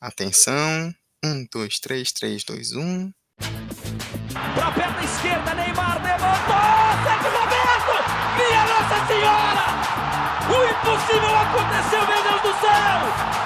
Atenção. Um, dois, três, três, dois, um. Pra perna esquerda, Neymar levantou! Roberto! Minha Nossa Senhora! O impossível aconteceu, meu Deus do céu!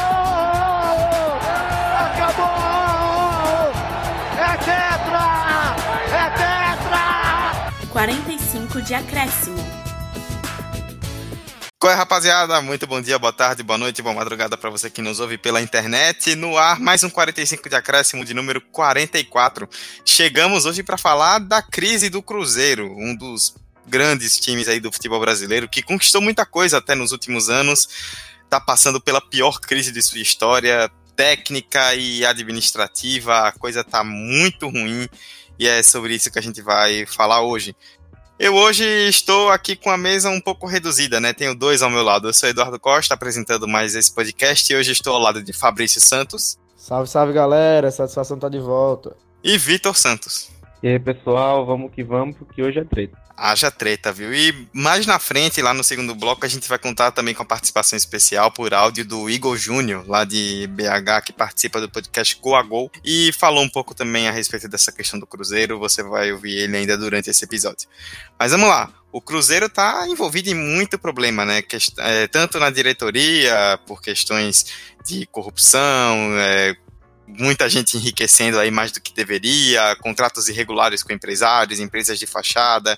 45 de acréscimo. Qual é, rapaziada? Muito bom dia, boa tarde, boa noite, boa madrugada para você que nos ouve pela internet. No ar, mais um 45 de acréscimo de número 44. Chegamos hoje para falar da crise do Cruzeiro, um dos grandes times aí do futebol brasileiro que conquistou muita coisa até nos últimos anos. Tá passando pela pior crise de sua história, técnica e administrativa. A coisa tá muito ruim e é sobre isso que a gente vai falar hoje. Eu hoje estou aqui com a mesa um pouco reduzida, né? Tenho dois ao meu lado. Eu sou Eduardo Costa, apresentando mais esse podcast, e hoje estou ao lado de Fabrício Santos. Salve, salve, galera. Satisfação tá de volta. E Vitor Santos. E aí, pessoal, vamos que vamos, porque hoje é treta. Haja treta, viu? E mais na frente, lá no segundo bloco, a gente vai contar também com a participação especial por áudio do Igor Júnior, lá de BH, que participa do podcast Go a Gol, e falou um pouco também a respeito dessa questão do Cruzeiro. Você vai ouvir ele ainda durante esse episódio. Mas vamos lá. O Cruzeiro está envolvido em muito problema, né? É, tanto na diretoria, por questões de corrupção, é, muita gente enriquecendo aí mais do que deveria, contratos irregulares com empresários, empresas de fachada,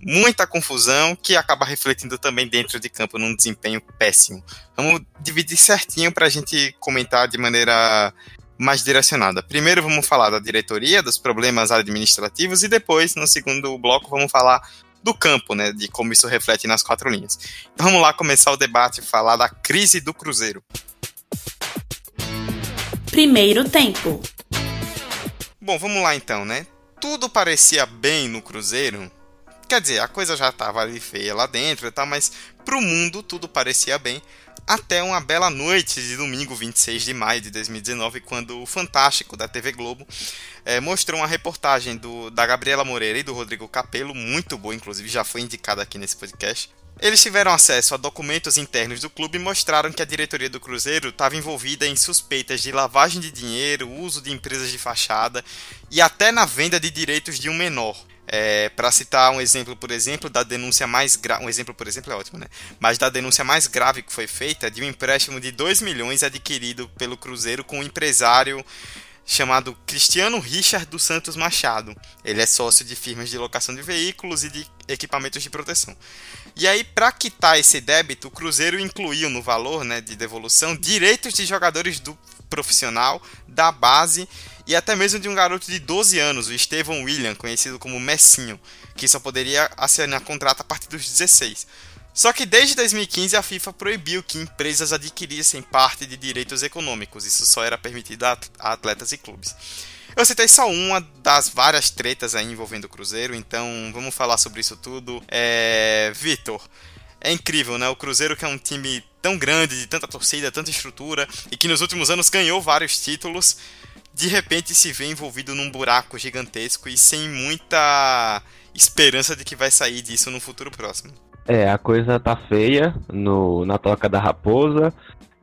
muita confusão que acaba refletindo também dentro de campo num desempenho péssimo. Vamos dividir certinho para a gente comentar de maneira mais direcionada. Primeiro vamos falar da diretoria, dos problemas administrativos e depois, no segundo bloco, vamos falar do campo, né, de como isso reflete nas quatro linhas. Então vamos lá começar o debate e falar da crise do Cruzeiro. Primeiro tempo. Bom, vamos lá então, né? Tudo parecia bem no Cruzeiro. Quer dizer, a coisa já estava ali feia lá dentro e tal, mas pro mundo tudo parecia bem. Até uma bela noite de domingo 26 de maio de 2019, quando o Fantástico da TV Globo é, mostrou uma reportagem do, da Gabriela Moreira e do Rodrigo Capello, muito boa, inclusive já foi indicada aqui nesse podcast, eles tiveram acesso a documentos internos do clube e mostraram que a diretoria do Cruzeiro estava envolvida em suspeitas de lavagem de dinheiro, uso de empresas de fachada e até na venda de direitos de um menor. É, para citar um exemplo, por exemplo, da denúncia mais grave. Um exemplo, por exemplo, é ótimo, né? Mas da denúncia mais grave que foi feita de um empréstimo de 2 milhões adquirido pelo Cruzeiro com um empresário chamado Cristiano Richard dos Santos Machado. Ele é sócio de firmas de locação de veículos e de equipamentos de proteção. E aí, para quitar esse débito, o Cruzeiro incluiu no valor né, de devolução direitos de jogadores do profissional, da base e até mesmo de um garoto de 12 anos, o Estevão William, conhecido como Messinho, que só poderia assinar contrato a partir dos 16. Só que desde 2015 a FIFA proibiu que empresas adquirissem parte de direitos econômicos, isso só era permitido a atletas e clubes. Eu citei só uma das várias tretas aí envolvendo o Cruzeiro, então vamos falar sobre isso tudo. É... Vitor, é incrível, né? O Cruzeiro que é um time tão grande, de tanta torcida, tanta estrutura, e que nos últimos anos ganhou vários títulos, de repente se vê envolvido num buraco gigantesco e sem muita esperança de que vai sair disso no futuro próximo. É, a coisa tá feia no, na toca da raposa.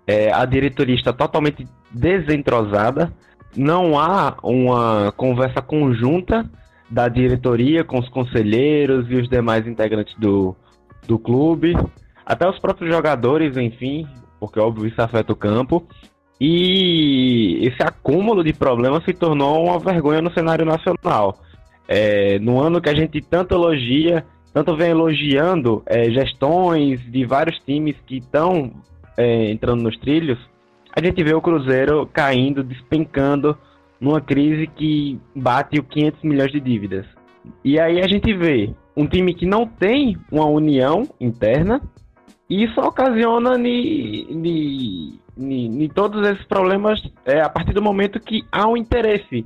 É, a diretoria está totalmente desentrosada. Não há uma conversa conjunta da diretoria com os conselheiros e os demais integrantes do, do clube. Até os próprios jogadores, enfim, porque óbvio isso afeta o campo. E esse acúmulo de problemas se tornou uma vergonha no cenário nacional. É, no ano que a gente tanto elogia tanto vem elogiando é, gestões de vários times que estão é, entrando nos trilhos, a gente vê o Cruzeiro caindo, despencando numa crise que bate o 500 milhões de dívidas. E aí a gente vê um time que não tem uma união interna e isso ocasiona em todos esses problemas é a partir do momento que há um interesse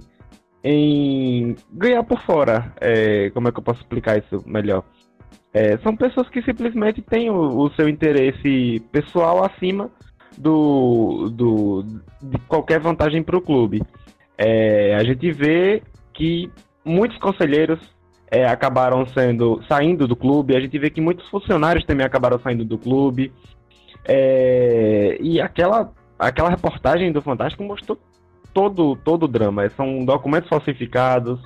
em ganhar por fora. É, como é que eu posso explicar isso melhor? É, são pessoas que simplesmente têm o, o seu interesse pessoal acima do, do de qualquer vantagem para o clube. É, a gente vê que muitos conselheiros é, acabaram sendo saindo do clube. A gente vê que muitos funcionários também acabaram saindo do clube. É, e aquela, aquela reportagem do Fantástico mostrou todo, todo drama. São documentos falsificados,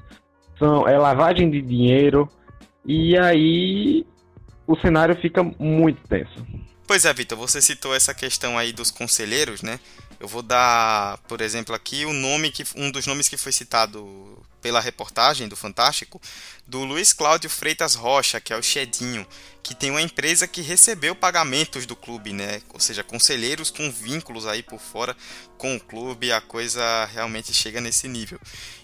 são, é lavagem de dinheiro, e aí o cenário fica muito tenso. Pois é, Vitor, você citou essa questão aí dos conselheiros, né? Eu vou dar, por exemplo, aqui o nome que um dos nomes que foi citado pela reportagem do Fantástico, do Luiz Cláudio Freitas Rocha, que é o Chedinho, que tem uma empresa que recebeu pagamentos do clube, né? Ou seja, conselheiros com vínculos aí por fora com o clube, a coisa realmente chega nesse nível.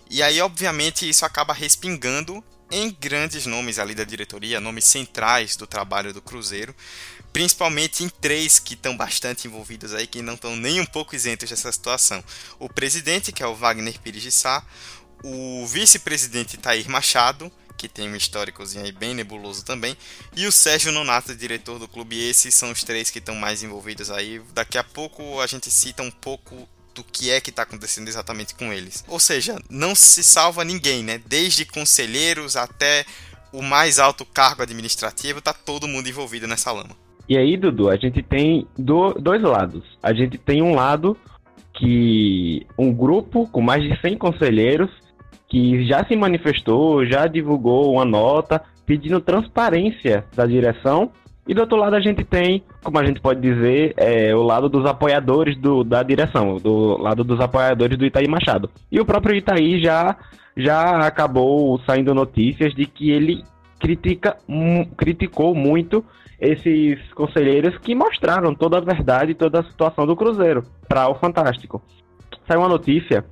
E aí, obviamente, isso acaba respingando em grandes nomes ali da diretoria, nomes centrais do trabalho do Cruzeiro, principalmente em três que estão bastante envolvidos aí, que não estão nem um pouco isentos dessa situação. O presidente, que é o Wagner Pires de Sá, o vice-presidente Tair Machado, que tem um históricozinho aí bem nebuloso também, e o Sérgio Nonato, diretor do clube. Esses são os três que estão mais envolvidos aí. Daqui a pouco a gente cita um pouco do que é que está acontecendo exatamente com eles. Ou seja, não se salva ninguém, né? Desde conselheiros até o mais alto cargo administrativo, tá todo mundo envolvido nessa lama. E aí, Dudu, a gente tem do, dois lados. A gente tem um lado que um grupo com mais de 100 conselheiros que já se manifestou, já divulgou uma nota pedindo transparência da direção. E do outro lado a gente tem, como a gente pode dizer, é, o lado dos apoiadores do, da direção, do lado dos apoiadores do Itaí Machado. E o próprio Itaí já, já acabou saindo notícias de que ele critica, criticou muito esses conselheiros que mostraram toda a verdade, toda a situação do Cruzeiro para o Fantástico. Saiu uma notícia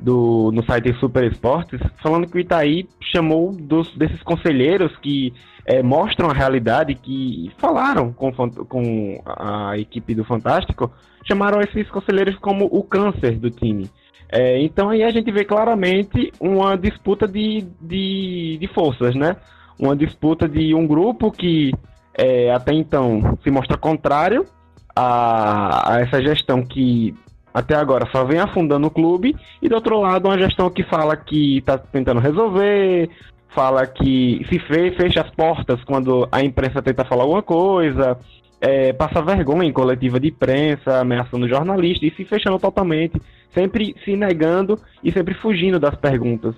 do, no site Super Esportes, falando que o Itaí chamou dos, desses conselheiros que é, mostram a realidade, que falaram com, com a equipe do Fantástico, chamaram esses conselheiros como o câncer do time. É, então aí a gente vê claramente uma disputa de, de, de forças, né? Uma disputa de um grupo que é, até então se mostra contrário a, a essa gestão que até agora só vem afundando o clube, e do outro lado, uma gestão que fala que está tentando resolver, fala que se fecha as portas quando a imprensa tenta falar alguma coisa, é, passa vergonha em coletiva de imprensa, ameaçando jornalista e se fechando totalmente, sempre se negando e sempre fugindo das perguntas.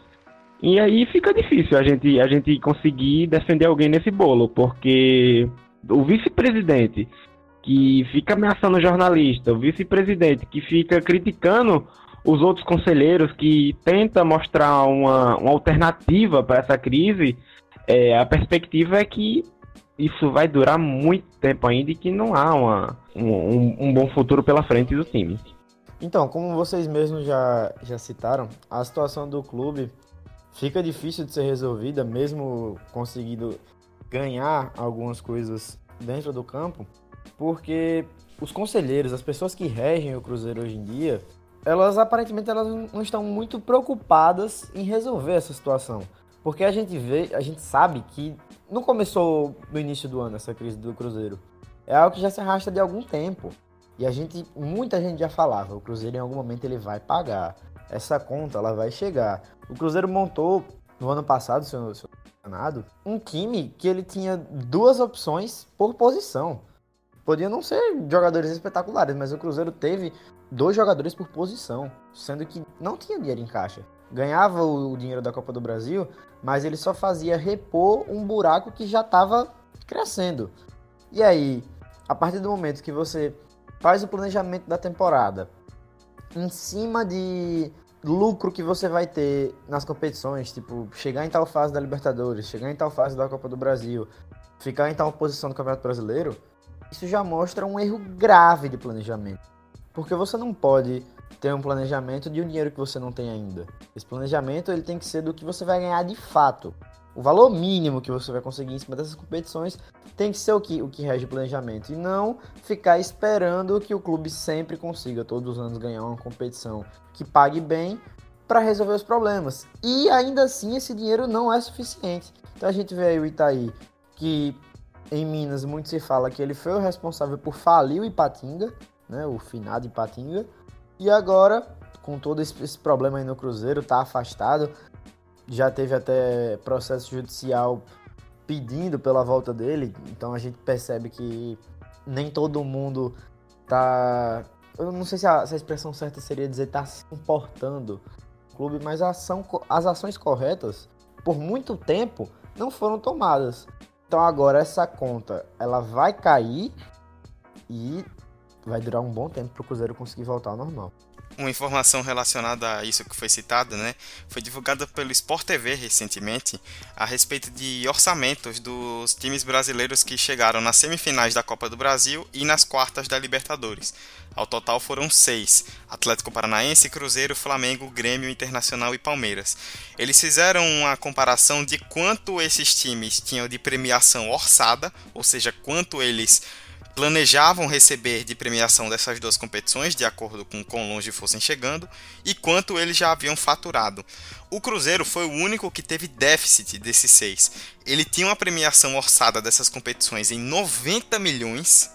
E aí fica difícil a gente, a gente conseguir defender alguém nesse bolo, porque o vice-presidente que fica ameaçando o jornalista, o vice-presidente que fica criticando os outros conselheiros, que tenta mostrar uma, uma alternativa para essa crise, é, a perspectiva é que isso vai durar muito tempo ainda e que não há uma, um, um bom futuro pela frente do time. Então, como vocês mesmos já, já citaram, a situação do clube fica difícil de ser resolvida, mesmo conseguindo ganhar algumas coisas dentro do campo, porque os conselheiros, as pessoas que regem o Cruzeiro hoje em dia, elas aparentemente elas não estão muito preocupadas em resolver essa situação. Porque a gente vê, a gente sabe que não começou no início do ano essa crise do Cruzeiro. É algo que já se arrasta de algum tempo. E a gente, muita gente já falava, o Cruzeiro em algum momento ele vai pagar. Essa conta ela vai chegar. O Cruzeiro montou no ano passado, se eu, não um time que ele tinha duas opções por posição. Podiam não ser jogadores espetaculares, mas o Cruzeiro teve dois jogadores por posição, sendo que não tinha dinheiro em caixa. Ganhava o dinheiro da Copa do Brasil, mas ele só fazia repor um buraco que já estava crescendo. E aí, a partir do momento que você faz o planejamento da temporada em cima de lucro que você vai ter nas competições, tipo, chegar em tal fase da Libertadores, chegar em tal fase da Copa do Brasil, ficar em tal posição do Campeonato Brasileiro, isso já mostra um erro grave de planejamento. Porque você não pode ter um planejamento de um dinheiro que você não tem ainda. Esse planejamento ele tem que ser do que você vai ganhar de fato. o valor mínimo que você vai conseguir em cima dessas competições tem que ser o que, o que rege o planejamento e não ficar esperando que o clube sempre consiga todos os anos ganhar uma competição que pague bem para resolver os problemas. E ainda assim esse dinheiro não é suficiente. Então a gente vê aí o Itaí, que em Minas muito se fala que ele foi o responsável por falir o Ipatinga, né, o finado Ipatinga, e agora com todo esse, problema aí no Cruzeiro, tá afastado, já teve até processo judicial pedindo pela volta dele, então a gente percebe que nem todo mundo tá. Eu não sei se a, se a expressão certa seria dizer tá se comportando clube, mas ação, as ações corretas, por muito tempo, não foram tomadas. Então agora essa conta ela vai cair e vai durar um bom tempo para o Cruzeiro conseguir voltar ao normal uma informação relacionada a isso que foi citado, né, foi divulgada pelo Sport TV recentemente a respeito de orçamentos dos times brasileiros que chegaram nas semifinais da Copa do Brasil e nas quartas da Libertadores. Ao total foram seis: Atlético Paranaense, Cruzeiro, Flamengo, Grêmio, Internacional e Palmeiras. Eles fizeram uma comparação de quanto esses times tinham de premiação orçada, ou seja, quanto eles planejavam receber de premiação dessas duas competições, de acordo com quão longe fossem chegando, e quanto eles já haviam faturado. O Cruzeiro foi o único que teve déficit desses seis. Ele tinha uma premiação orçada dessas competições em 90 milhões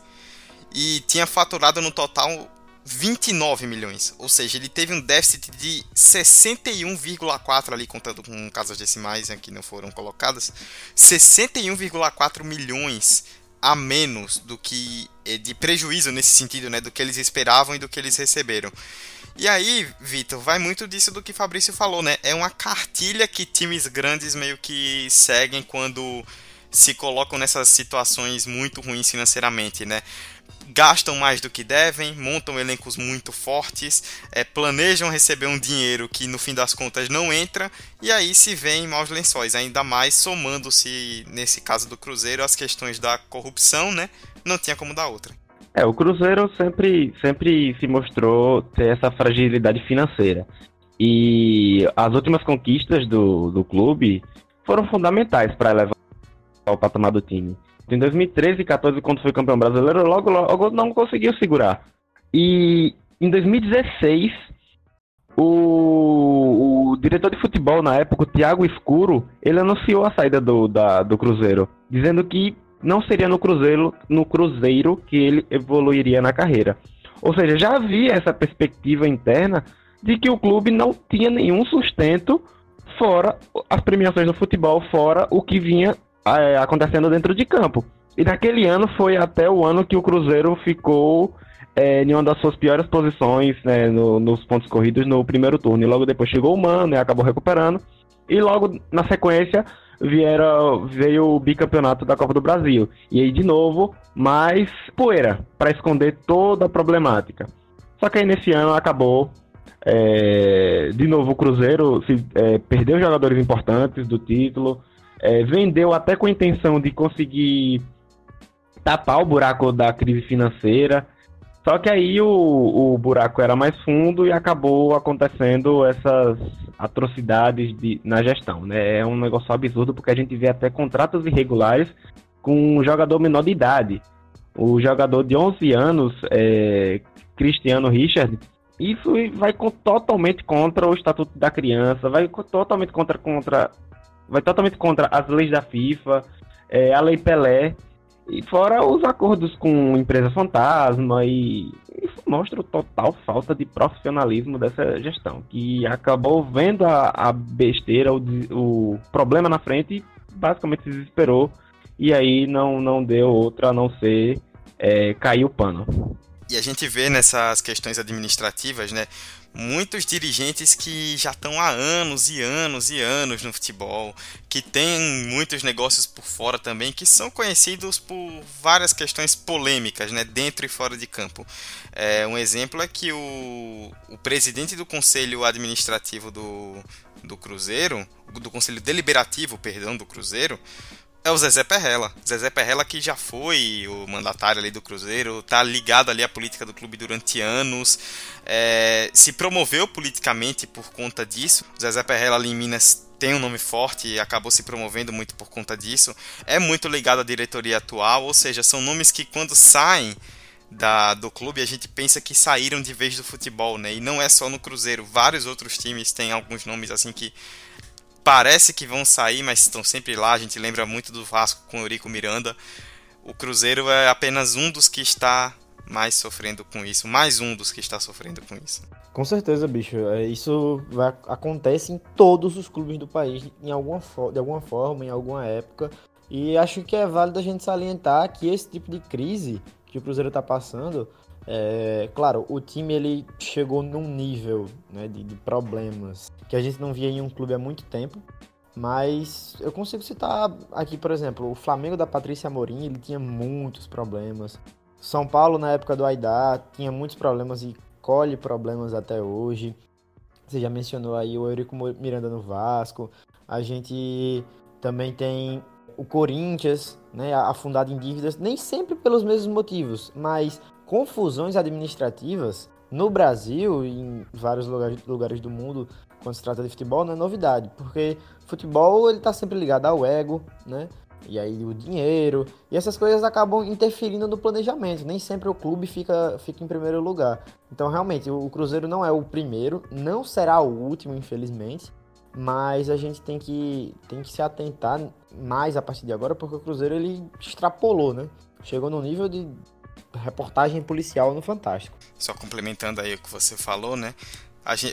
e tinha faturado no total 29 milhões. Ou seja, ele teve um déficit de 61,4 ali, contando com casas decimais que não foram colocadas, 61,4 milhões a menos do que eh, de prejuízo nesse sentido, né, do que eles esperavam e do que eles receberam. E aí, Vitor, vai muito disso do que Fabrício falou, né? É uma cartilha que times grandes meio que seguem quando se colocam nessas situações muito ruins financeiramente, né? Gastam mais do que devem, montam elencos muito fortes, é, planejam receber um dinheiro que no fim das contas não entra, e aí se vê em maus lençóis, ainda mais somando-se, nesse caso do Cruzeiro, as questões da corrupção, né? Não tinha como dar outra. É, o Cruzeiro sempre, sempre se mostrou ter essa fragilidade financeira. E as últimas conquistas do, do clube foram fundamentais para elevar o patamar do time. Em 2013 e 14, quando foi campeão brasileiro, logo, logo não conseguiu segurar. E em 2016, o, o, diretor de futebol na época, o Thiago Escuro, ele anunciou a saída do, da, do Cruzeiro, dizendo que não seria no Cruzeiro, no Cruzeiro que ele evoluiria na carreira. Ou seja, já havia essa perspectiva interna de que o clube não tinha nenhum sustento fora as premiações do futebol, fora o que vinha é, acontecendo dentro de campo. E naquele ano foi até o ano que o Cruzeiro ficou é, em uma das suas piores posições né, no, nos pontos corridos no primeiro turno. E logo depois chegou o Mano e acabou recuperando. E logo na sequência vieram, veio o bicampeonato da Copa do Brasil. E aí de novo, mais poeira para esconder toda a problemática. Só que aí nesse ano acabou. É, de novo o Cruzeiro se, é, perdeu jogadores importantes do título, é, vendeu até com a intenção de conseguir tapar o buraco da crise financeira. Só que aí o, o buraco era mais fundo e acabou acontecendo essas atrocidades de, na gestão. Né? É um negócio absurdo porque a gente vê até contratos irregulares com um jogador menor de idade. O jogador de 11 anos, é, Cristiano Richard, isso vai totalmente contra o Estatuto da Criança, vai totalmente contra, contra vai totalmente contra as leis da FIFA, é, a Lei Pelé, e fora os acordos com empresa fantasma, e isso mostra total falta de profissionalismo dessa gestão, que acabou vendo a, a besteira, o, o problema na frente e basicamente se desesperou, e aí não, não deu outra a não ser é, cair o pano. E a gente vê nessas questões administrativas, né? Muitos dirigentes que já estão há anos e anos e anos no futebol, que têm muitos negócios por fora também, que são conhecidos por várias questões polêmicas, né, dentro e fora de campo. É, um exemplo é que o, o presidente do conselho administrativo do, do Cruzeiro, do conselho deliberativo, perdão, do Cruzeiro, É o Zezé Perrella. Zezé Perrella que já foi o mandatário ali do Cruzeiro, tá ligado ali à política do clube durante anos, é, se promoveu politicamente por conta disso. O Zezé Perrella ali em Minas tem um nome forte e acabou se promovendo muito por conta disso. É muito ligado à diretoria atual, ou seja, são nomes que quando saem da, do clube a gente pensa que saíram de vez do futebol, né? E não é só no Cruzeiro, vários outros times têm alguns nomes assim que parece que vão sair, mas estão sempre lá. A gente lembra muito do Vasco com Eurico Miranda. O Cruzeiro é apenas um dos que está mais sofrendo com isso, mais um dos que está sofrendo com isso. Com certeza, bicho. É, isso vai, acontece em todos os clubes do país, em alguma, de alguma forma, em alguma época. E acho que é válido a gente salientar que esse tipo de crise que o Cruzeiro está passando, é, claro, o time ele chegou num nível né, de, de, problemas que a gente não via em um clube há muito tempo. Mas eu consigo citar aqui, por exemplo, o Flamengo da Patrícia Amorim, ele tinha muitos problemas. São Paulo, na época do Aidá, tinha muitos problemas e colhe problemas até hoje. Você já mencionou aí o Eurico Miranda no Vasco. A gente também tem o Corinthians, né, afundado em dívidas, nem sempre pelos mesmos motivos, mas confusões administrativas no Brasil e em vários lugares, lugares do mundo quando se trata de futebol não é novidade, porque futebol ele está sempre ligado ao ego, né? E aí o dinheiro, e essas coisas acabam interferindo no planejamento. Nem sempre o clube fica, fica em primeiro lugar. Então, realmente, o Cruzeiro não é o primeiro, não será o último, infelizmente. Mas a gente tem que, tem que se atentar mais a partir de agora, porque o Cruzeiro ele extrapolou, né? Chegou no nível de reportagem policial no Fantástico. Só complementando aí o que você falou, né?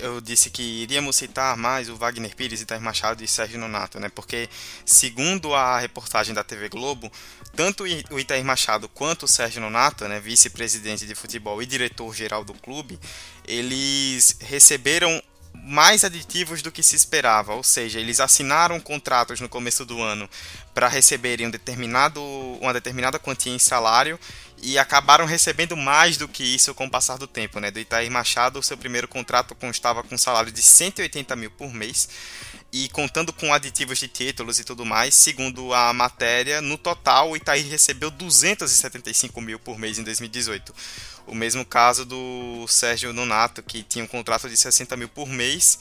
eu disse que iríamos citar mais o Wagner Pires, Itair Machado e Sérgio Nonato, né? Porque, segundo a reportagem da TV Globo, tanto o Itair Machado quanto o Sérgio Nonato, né, vice-presidente de futebol e diretor-geral do clube, eles receberam mais aditivos do que se esperava, ou seja, eles assinaram contratos no começo do ano para receberem um determinado, uma determinada quantia em salário e acabaram recebendo mais do que isso com o passar do tempo. Né? Do Itair Machado, seu primeiro contrato constava com um salário de 180 mil por mês e contando com aditivos de títulos e tudo mais, segundo a matéria, no total o Itaí recebeu 275 mil por mês em 2018. O mesmo caso do Sérgio Nonato, que tinha um contrato de 60 mil por mês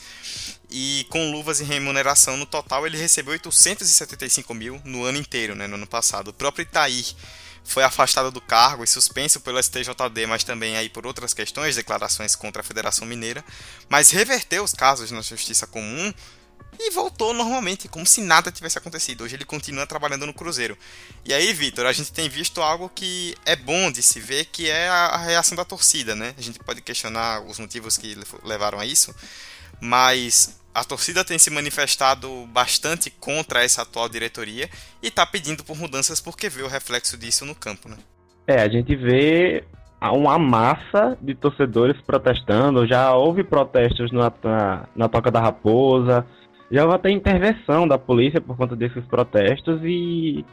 e com luvas e remuneração no total ele recebeu 875 mil no ano inteiro, né, no ano passado. O próprio Itaí foi afastado do cargo e suspenso pelo STJD, mas também aí por outras questões, declarações contra a Federação Mineira, mas reverteu os casos na Justiça Comum e voltou normalmente, como se nada tivesse acontecido. Hoje ele continua trabalhando no Cruzeiro. E aí, Vitor, a gente tem visto algo que é bom de se ver, que é a, reação da torcida, né? A gente pode questionar os motivos que levaram a isso, mas a torcida tem se manifestado bastante contra essa atual diretoria e está pedindo por mudanças porque vê o reflexo disso no campo, né? É, a gente vê uma massa de torcedores protestando, já houve protestos na, na, na Toca da Raposa, já vai ter intervenção da polícia por conta desses protestos e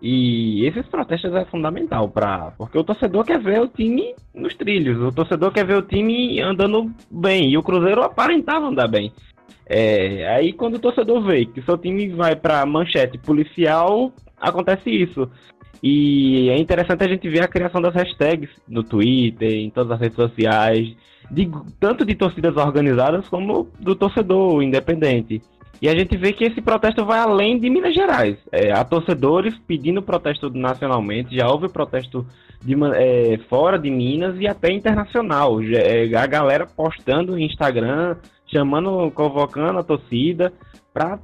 e esses protestos é fundamental para porque o torcedor quer ver o time nos trilhos, o torcedor quer ver o time andando bem e o Cruzeiro aparentava andar bem. É, aí quando o torcedor vê que seu time vai para manchete policial, acontece isso. E é interessante a gente ver a criação das hashtags no Twitter, em todas as redes sociais, de, tanto de torcidas organizadas como do torcedor independente. E a gente vê que esse protesto vai além de Minas Gerais. É, há torcedores pedindo protesto nacionalmente, já houve protesto de, é, fora de Minas e até internacional. Já, é, a galera postando no Instagram, chamando, convocando a torcida para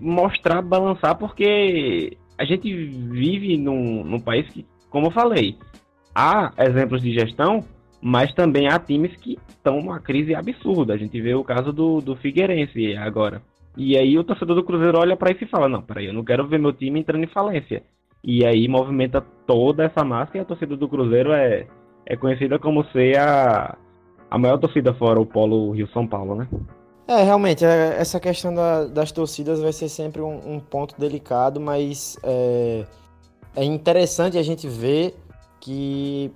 mostrar, balançar, porque a gente vive num, num país que, como eu falei, há exemplos de gestão mas também há times que estão numa crise absurda. A gente vê o caso do, do Figueirense agora. E aí o torcedor do Cruzeiro olha para isso e fala: Não, peraí, eu não quero ver meu time entrando em falência. E aí movimenta toda essa massa e a torcida do Cruzeiro é, é conhecida como ser a, a maior torcida fora o Polo Rio-São Paulo, né? É, realmente, é, essa questão da, das torcidas vai ser sempre um, um ponto delicado, mas é, é interessante a gente ver que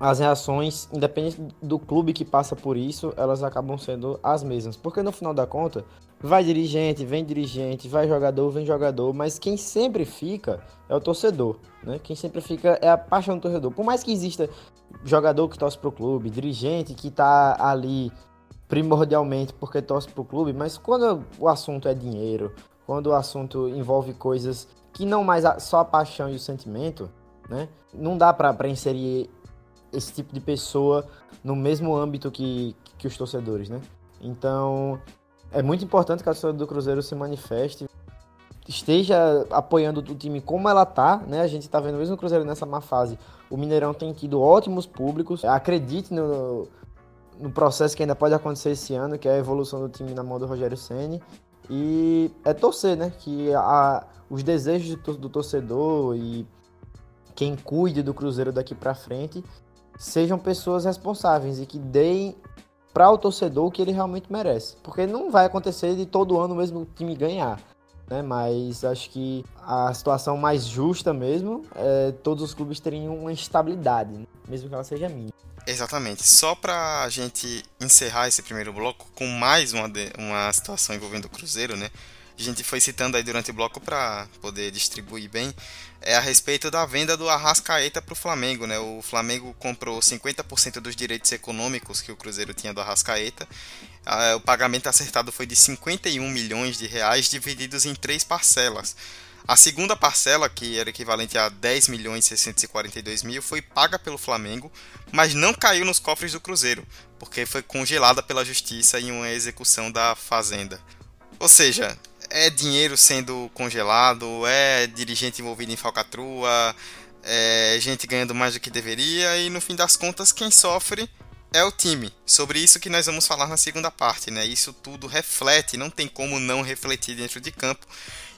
as reações, independente do clube que passa por isso, elas acabam sendo as mesmas. Porque no final da conta, vai dirigente, vem dirigente, vai jogador, vem jogador, mas quem sempre fica é o torcedor, né? Quem sempre fica é a paixão do torcedor. Por mais que exista jogador que torce pro clube, dirigente que tá ali primordialmente porque torce pro clube, mas quando o assunto é dinheiro, quando o assunto envolve coisas que não mais só a paixão e o sentimento, né? Não dá para inserir esse tipo de pessoa no mesmo âmbito que, que os torcedores, né? Então, é muito importante que a torcida do Cruzeiro se manifeste, esteja apoiando o time como ela tá, né? A gente tá vendo mesmo o Cruzeiro nessa má fase. O Mineirão tem tido ótimos públicos. Acredite no, no processo que ainda pode acontecer esse ano, que é a evolução do time na mão do Rogério Ceni e é torcer, né? Que a, os desejos do, do torcedor e quem cuide do Cruzeiro daqui para frente sejam pessoas responsáveis e que deem para o torcedor o que ele realmente merece. Porque não vai acontecer de todo ano o mesmo time ganhar. Né? Mas acho que a situação mais justa mesmo é todos os clubes terem uma estabilidade, né? mesmo que ela seja mínima. Exatamente. Só para a gente encerrar esse primeiro bloco com mais uma, de, uma situação envolvendo o Cruzeiro, né? A gente foi citando aí durante o bloco para poder distribuir bem, é a respeito da venda do Arrascaeta para o Flamengo, né? O Flamengo comprou 50% dos direitos econômicos que o Cruzeiro tinha do Arrascaeta. O pagamento acertado foi de 51 milhões de reais divididos em três parcelas. A segunda parcela, que era equivalente a 10 milhões 642 mil, foi paga pelo Flamengo, mas não caiu nos cofres do Cruzeiro, porque foi congelada pela justiça em uma execução da Fazenda. Ou seja, é dinheiro sendo congelado, é dirigente envolvido em falcatrua, é gente ganhando mais do que deveria e no fim das contas quem sofre é o time. Sobre isso que nós vamos falar na segunda parte, né? Isso tudo reflete, não tem como não refletir dentro de campo.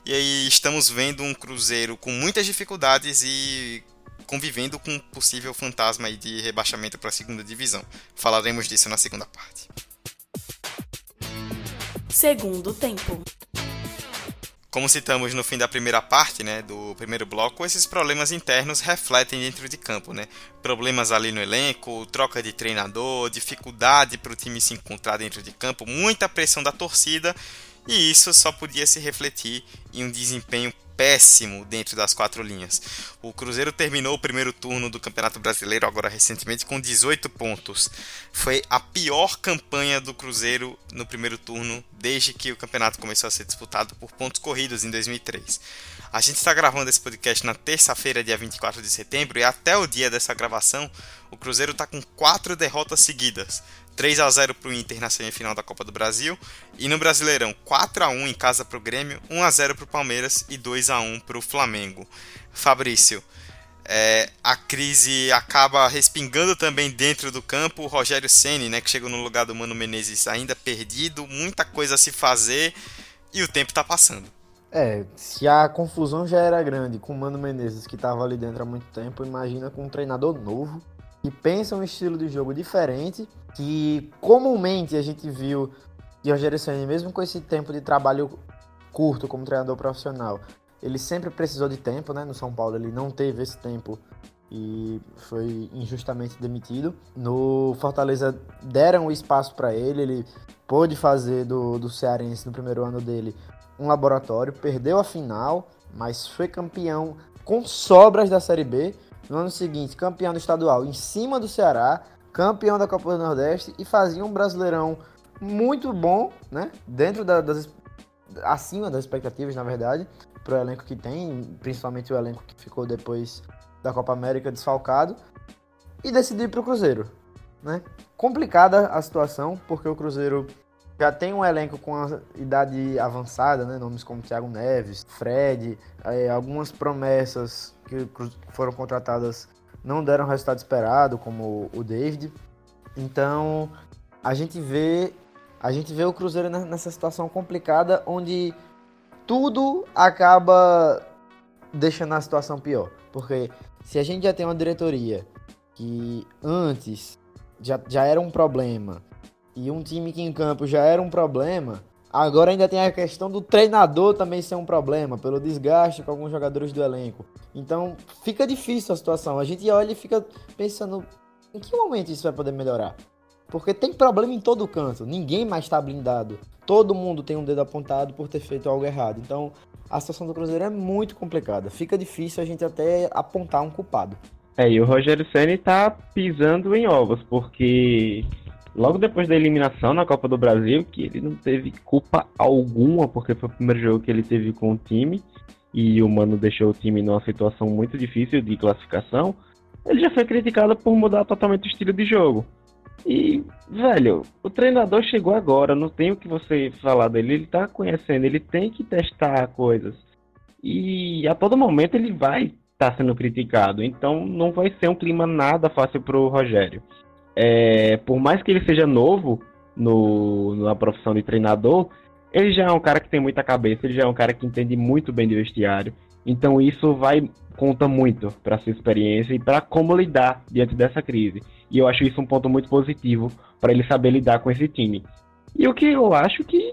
E aí estamos vendo um Cruzeiro com muitas dificuldades e convivendo com um possível fantasma de rebaixamento para a segunda divisão. Falaremos disso na segunda parte. Segundo tempo. Como citamos no fim da primeira parte, né, do primeiro bloco, esses problemas internos refletem dentro de campo, né? Problemas ali no elenco, troca de treinador, dificuldade para o time se encontrar dentro de campo, muita pressão da torcida e isso só podia se refletir em um desempenho péssimo dentro das quatro linhas. O Cruzeiro terminou o primeiro turno do Campeonato Brasileiro agora recentemente com 18 pontos. Foi a pior campanha do Cruzeiro no primeiro turno desde que o campeonato começou a ser disputado por pontos corridos em 2003. A gente está gravando esse podcast na terça-feira, dia 24 de setembro, e até o dia dessa gravação, o Cruzeiro está com quatro derrotas seguidas. 3 a 0 para o Inter na semifinal da Copa do Brasil. E no Brasileirão, 4 a 1 em casa para o Grêmio, 1 a 0 para o Palmeiras e 2 a 1 para o Flamengo. Fabrício, é, a crise acaba respingando também dentro do campo. O Rogério Ceni, né, que chegou no lugar do Mano Menezes, ainda perdido, muita coisa a se fazer e o tempo está passando. É, se a confusão já era grande com o Mano Menezes, que estava ali dentro há muito tempo, imagina com um treinador novo que pensa um estilo de jogo diferente, que comumente a gente viu de Rogério Ceni, mesmo com esse tempo de trabalho curto como treinador profissional, ele sempre precisou de tempo, né? No São Paulo ele não teve esse tempo e foi injustamente demitido. No Fortaleza deram o espaço para ele, ele pôde fazer do, do Cearense no primeiro ano dele um laboratório, perdeu a final, mas foi campeão com sobras da Série B no ano seguinte, campeão do estadual em cima do Ceará, campeão da Copa do Nordeste e fazia um brasileirão muito bom, né? Dentro da, das. acima das expectativas, na verdade, para o elenco que tem, principalmente o elenco que ficou depois da Copa América desfalcado, e decidiu ir para o Cruzeiro. Né? Complicada a situação, porque o Cruzeiro já tem um elenco com a idade avançada, né? nomes como Thiago Neves, Fred, é, algumas promessas que foram contratadas não deram o resultado esperado, como o David. Então, a gente vê a gente vê o Cruzeiro nessa situação complicada onde tudo acaba deixando a situação pior. Porque se a gente já tem uma diretoria que antes já, já era um problema e um time que em campo já era um problema, Agora ainda tem a questão do treinador também ser um problema, pelo desgaste com alguns jogadores do elenco. Então fica difícil a situação. A gente olha e fica pensando, em que momento isso vai poder melhorar? Porque tem problema em todo canto, ninguém mais está blindado. Todo mundo tem um dedo apontado por ter feito algo errado. Então, a situação do Cruzeiro é muito complicada. Fica difícil a gente até apontar um culpado. É, e o Rogério Ceni tá pisando em ovos, porque logo depois da eliminação na Copa do Brasil, que ele não teve culpa alguma, porque foi o primeiro jogo que ele teve com o time, e o Mano deixou o time numa situação muito difícil de classificação, ele já foi criticado por mudar totalmente o estilo de jogo. E, velho, o treinador chegou agora, não tem o que você falar dele, ele tá conhecendo, ele tem que testar coisas. E a todo momento ele vai estar tá sendo criticado, então não vai ser um clima nada fácil pro Rogério. É, por mais que ele seja novo no, na profissão de treinador, ele já é um cara que tem muita cabeça, ele já é um cara que entende muito bem de vestiário. Então isso vai conta muito para sua experiência e para como lidar diante dessa crise. E eu acho isso um ponto muito positivo para ele saber lidar com esse time. E o que eu acho que,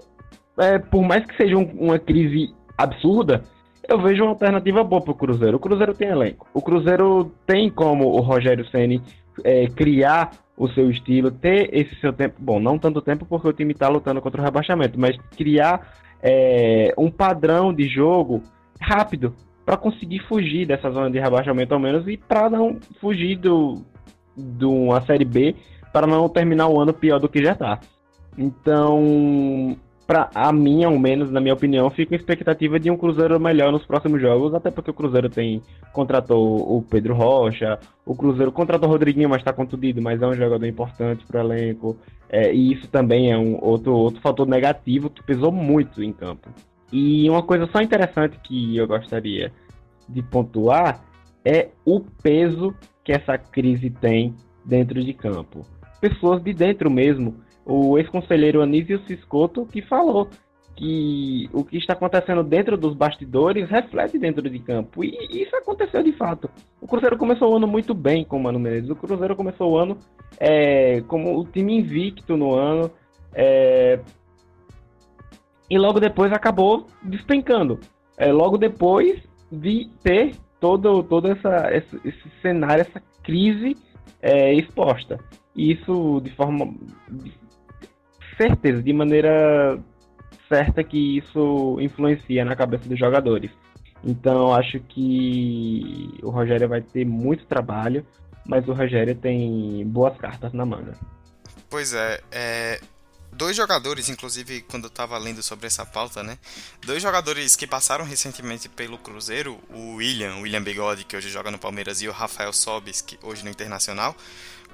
é, por mais que seja um, uma crise absurda, eu vejo uma alternativa boa para o Cruzeiro. O Cruzeiro tem elenco. O Cruzeiro tem como o Rogério Ceni é, criar o seu estilo, ter esse seu tempo. Bom, não tanto tempo porque o time está lutando contra o rebaixamento, mas criar é, um padrão de jogo rápido para conseguir fugir dessa zona de rebaixamento ao menos e para não fugir do de uma série B para não terminar o ano pior do que já está. Então, para a mim, ao menos, na minha opinião, fica a expectativa de um Cruzeiro melhor nos próximos jogos, até porque o Cruzeiro tem contratou o Pedro Rocha, o Cruzeiro contratou o Rodriguinho, mas está contundido, mas é um jogador importante para o elenco. É, e isso também é um outro, outro fator negativo que pesou muito em campo. E uma coisa só interessante que eu gostaria de pontuar é o peso que essa crise tem dentro de campo. Pessoas de dentro mesmo. O ex-conselheiro Anísio Ciscoto que falou que o que está acontecendo dentro dos bastidores reflete dentro de campo. E isso aconteceu de fato. O Cruzeiro começou o ano muito bem com o Mano Menezes. O Cruzeiro começou o ano é, como o time invicto no ano. É, e logo depois acabou despencando. É, logo depois de ter todo, todo essa, esse, esse cenário, essa crise é, exposta. E isso de forma certeza, de maneira certa que isso influencia na cabeça dos jogadores. Então acho que o Rogério vai ter muito trabalho, mas o Rogério tem boas cartas na manga. Pois é, é dois jogadores, inclusive quando eu estava lendo sobre essa pauta, né? Dois jogadores que passaram recentemente pelo Cruzeiro, o William, William Bigode, que hoje joga no Palmeiras, e o Rafael Sobis, que hoje no Internacional,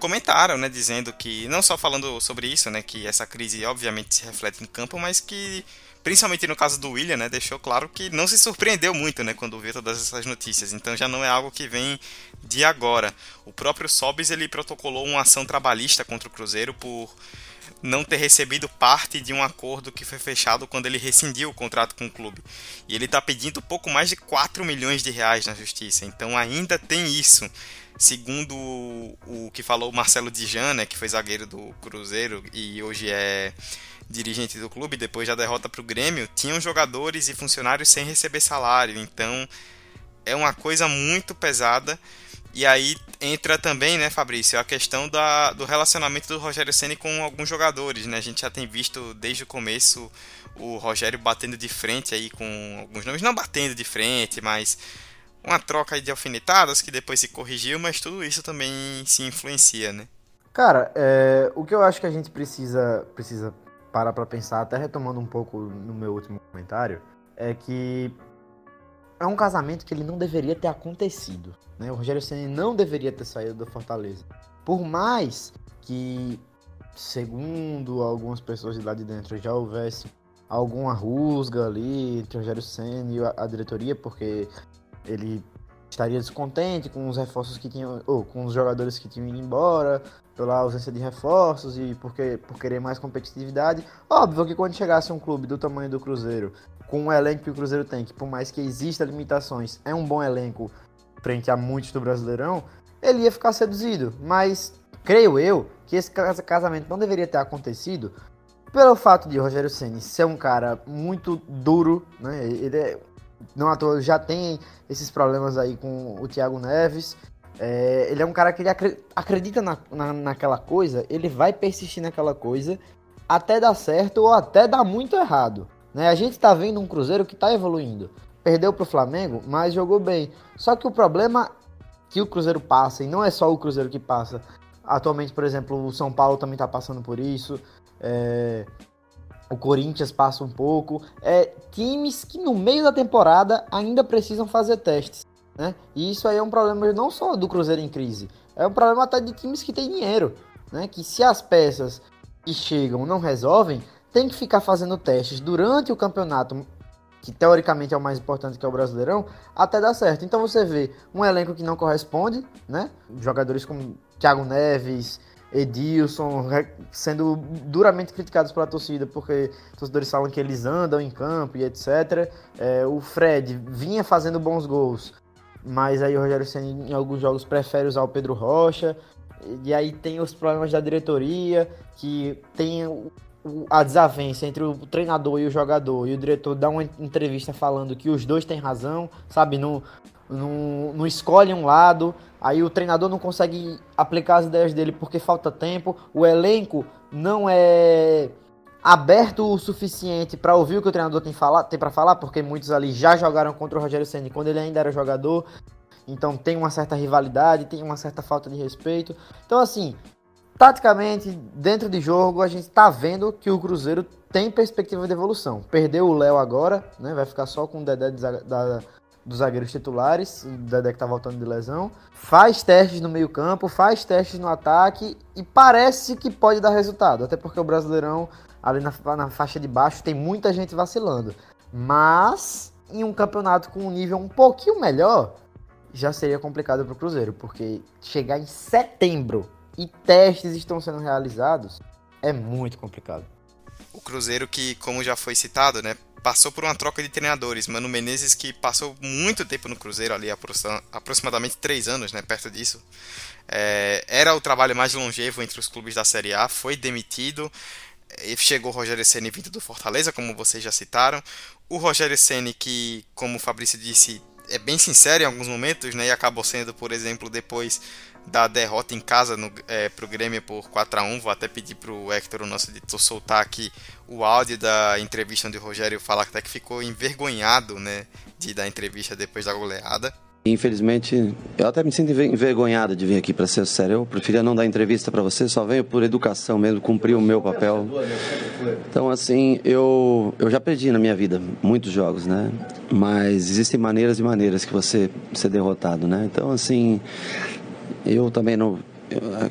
comentaram, né, dizendo que não só falando sobre isso, né, que essa crise obviamente se reflete em campo, mas que principalmente no caso do William, né, deixou claro que não se surpreendeu muito, né, quando viu todas essas notícias. Então já não é algo que vem de agora. O próprio Sobis ele protocolou uma ação trabalhista contra o Cruzeiro por não ter recebido parte de um acordo que foi fechado quando ele rescindiu o contrato com o clube. E ele está pedindo pouco mais de 4 milhões de reais na justiça. Então ainda tem isso. Segundo o, que falou Marcelo Dijan, né, que foi zagueiro do Cruzeiro e hoje é dirigente do clube, depois da derrota para o Grêmio, tinham jogadores e funcionários sem receber salário. Então é uma coisa muito pesada e aí entra também, né, Fabrício, a questão da, do relacionamento do Rogério Ceni com alguns jogadores, né? A gente já tem visto desde o começo o Rogério batendo de frente aí com alguns nomes, não batendo de frente, mas uma troca de alfinetadas que depois se corrigiu, mas tudo isso também se influencia, né? Cara, é, o que eu acho que a gente precisa, precisa parar para pensar, até retomando um pouco no meu último comentário, é que é um casamento que ele não deveria ter acontecido. Né? O Rogério Senna não deveria ter saído do Fortaleza. Por mais que, segundo algumas pessoas de lá de dentro, já houvesse alguma rusga ali entre o Rogério Senna e a, diretoria, porque ele estaria descontente com os reforços que tinham, ou com os jogadores que tinham ido embora, pela ausência de reforços e porque, por querer mais competitividade. Óbvio que quando chegasse um clube do tamanho do Cruzeiro, com o elenco que o Cruzeiro tem, que por mais que exista limitações, é um bom elenco frente a muitos do Brasileirão, ele ia ficar seduzido. Mas creio eu que esse casamento não deveria ter acontecido pelo fato de Rogério Ceni ser um cara muito duro, né? Ele é, não à toa já tem esses problemas aí com o Thiago Neves. É, ele é um cara que ele acredita na, na, naquela coisa, ele vai persistir naquela coisa até dar certo ou até dar muito errado. Né? A gente está vendo um Cruzeiro que está evoluindo. Perdeu para o Flamengo, mas jogou bem. Só que o problema que o Cruzeiro passa, e não é só o Cruzeiro que passa. Atualmente, por exemplo, o São Paulo também está passando por isso. É, o Corinthians passa um pouco. É, times que no meio da temporada ainda precisam fazer testes. Né? E isso aí é um problema não só do Cruzeiro em crise, é um problema até de times que têm dinheiro. Né? Que se as peças que chegam não resolvem, tem que ficar fazendo testes durante o campeonato, que teoricamente é o mais importante que é o Brasileirão, até dar certo. Então você vê um elenco que não corresponde, né? Jogadores como Thiago Neves, Edilson sendo duramente criticados pela torcida, porque torcedores falam que eles andam em campo e etc. É, o Fred vinha fazendo bons gols, mas aí o Rogério Senna em alguns jogos prefere usar o Pedro Rocha. E aí tem os problemas da diretoria, que tem a desavença entre o treinador e o jogador, e o diretor dá uma entrevista falando que os dois têm razão, sabe? Não, não, não escolhe um lado, aí o treinador não consegue aplicar as ideias dele porque falta tempo, o elenco não é aberto o suficiente para ouvir o que o treinador tem, falar, tem para falar, porque muitos ali já jogaram contra o Rogério Ceni quando ele ainda era jogador, então tem uma certa rivalidade, tem uma certa falta de respeito. Então assim, taticamente, dentro de jogo, a gente está vendo que o Cruzeiro tem perspectiva de evolução. Perdeu o Léo agora, né? Vai ficar só com o Dedé da, dos zagueiros titulares, o Dedé que tá voltando de lesão. Faz testes no meio-campo, faz testes no ataque e parece que pode dar resultado. Até porque o Brasileirão, ali na, na faixa de baixo, tem muita gente vacilando. Mas em um campeonato com um nível um pouquinho melhor, já seria complicado para o Cruzeiro, porque chegar em setembro e testes estão sendo realizados, é muito complicado. O Cruzeiro que, como já foi citado, né, passou por uma troca de treinadores. Mano Menezes que passou muito tempo no Cruzeiro ali, aproximadamente três anos, né, perto disso. É, era o trabalho mais longevo entre os clubes da Série A, foi demitido. Chegou o Rogério Ceni vindo do Fortaleza, como vocês já citaram. O Rogério Ceni que, como o Fabrício disse, é bem sincero em alguns momentos, né? E acabou sendo, por exemplo, depois da derrota em casa no, é, pro Grêmio por 4 a 1 Vou até pedir pro Hector, o nosso editor, soltar aqui o áudio da entrevista onde o Rogério fala até que ficou envergonhado, né? De dar entrevista depois da goleada. Infelizmente, eu até me sinto envergonhado de vir aqui, para ser sério. Eu preferia não dar entrevista para você, só venho por educação mesmo, cumprir o meu papel. Então, assim, eu, eu já perdi na minha vida muitos jogos, né? Mas existem maneiras e maneiras que você ser derrotado, né? Então, assim, eu também não.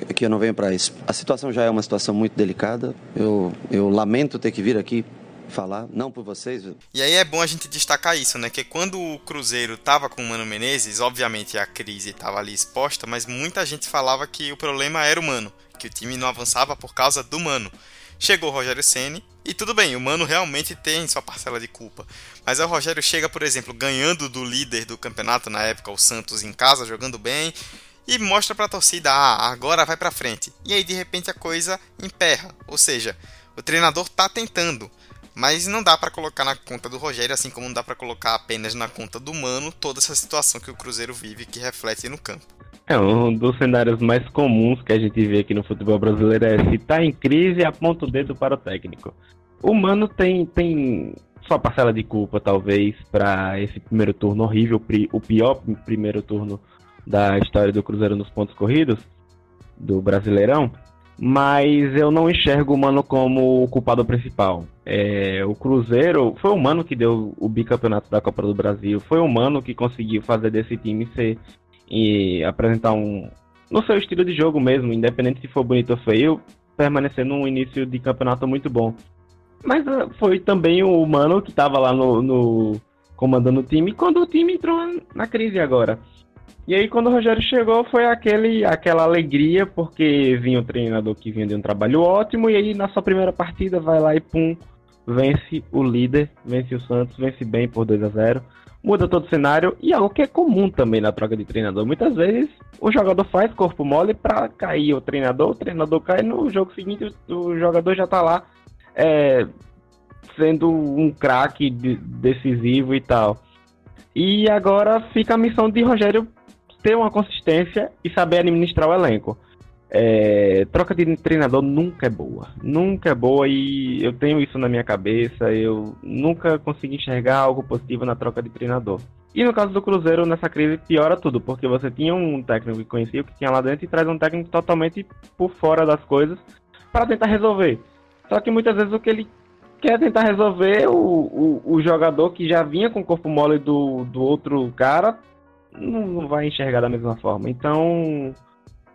aqui eu não venho para isso. A situação já é uma situação muito delicada. Eu, eu lamento ter que vir aqui falar, não por vocês. E aí é bom a gente destacar isso, né? Que quando o Cruzeiro tava com o Mano Menezes, obviamente a crise estava ali exposta, mas muita gente falava que o problema era o Mano, que o time não avançava por causa do Mano. Chegou o Rogério Ceni e tudo bem, o Mano realmente tem sua parcela de culpa. Mas aí o Rogério chega, por exemplo, ganhando do líder do campeonato na época, o Santos em casa, jogando bem, e mostra para a torcida, ah, agora vai para frente. E aí de repente a coisa emperra, ou seja, o treinador tá tentando, mas não dá para colocar na conta do Rogério, assim como não dá para colocar apenas na conta do Mano toda essa situação que o Cruzeiro vive que reflete no campo. É, um dos cenários mais comuns que a gente vê aqui no futebol brasileiro é se tá em crise, aponta o dedo para o técnico. O Mano tem, tem sua parcela de culpa, talvez, para esse primeiro turno horrível, o pior primeiro turno da história do Cruzeiro nos pontos corridos, do Brasileirão, mas eu não enxergo o Mano como o culpado principal. É, o Cruzeiro foi o Mano que deu o bicampeonato da Copa do Brasil, foi o Mano que conseguiu fazer desse time ser e apresentar um no seu estilo de jogo mesmo, independente se for bonito ou feio, permanecer num início de campeonato muito bom. Mas uh, foi também o Mano que estava lá no, no comandando o time quando o time entrou na crise agora. E aí quando o Rogério chegou foi aquele, aquela alegria, porque vinha o treinador que vinha de um trabalho ótimo, e aí na sua primeira partida vai lá e pum, vence o líder, vence o Santos, vence bem por 2 a 0 muda todo o cenário e algo que é comum também na troca de treinador. Muitas vezes o jogador faz corpo mole para cair o treinador, o treinador cai no jogo seguinte, o jogador já tá lá é, sendo um craque decisivo e tal. E agora fica a missão de Rogério ter uma consistência e saber administrar o elenco. É, troca de treinador nunca é boa. Nunca é boa e eu tenho isso na minha cabeça. Eu nunca consegui enxergar algo positivo na troca de treinador. E no caso do Cruzeiro, nessa crise, piora tudo, porque você tinha um técnico que conhecia o que tinha lá dentro e traz um técnico totalmente por fora das coisas para tentar resolver. Só que muitas vezes o que ele quer tentar resolver, o, o, o jogador que já vinha com o corpo mole do, do outro cara não, não vai enxergar da mesma forma. Então,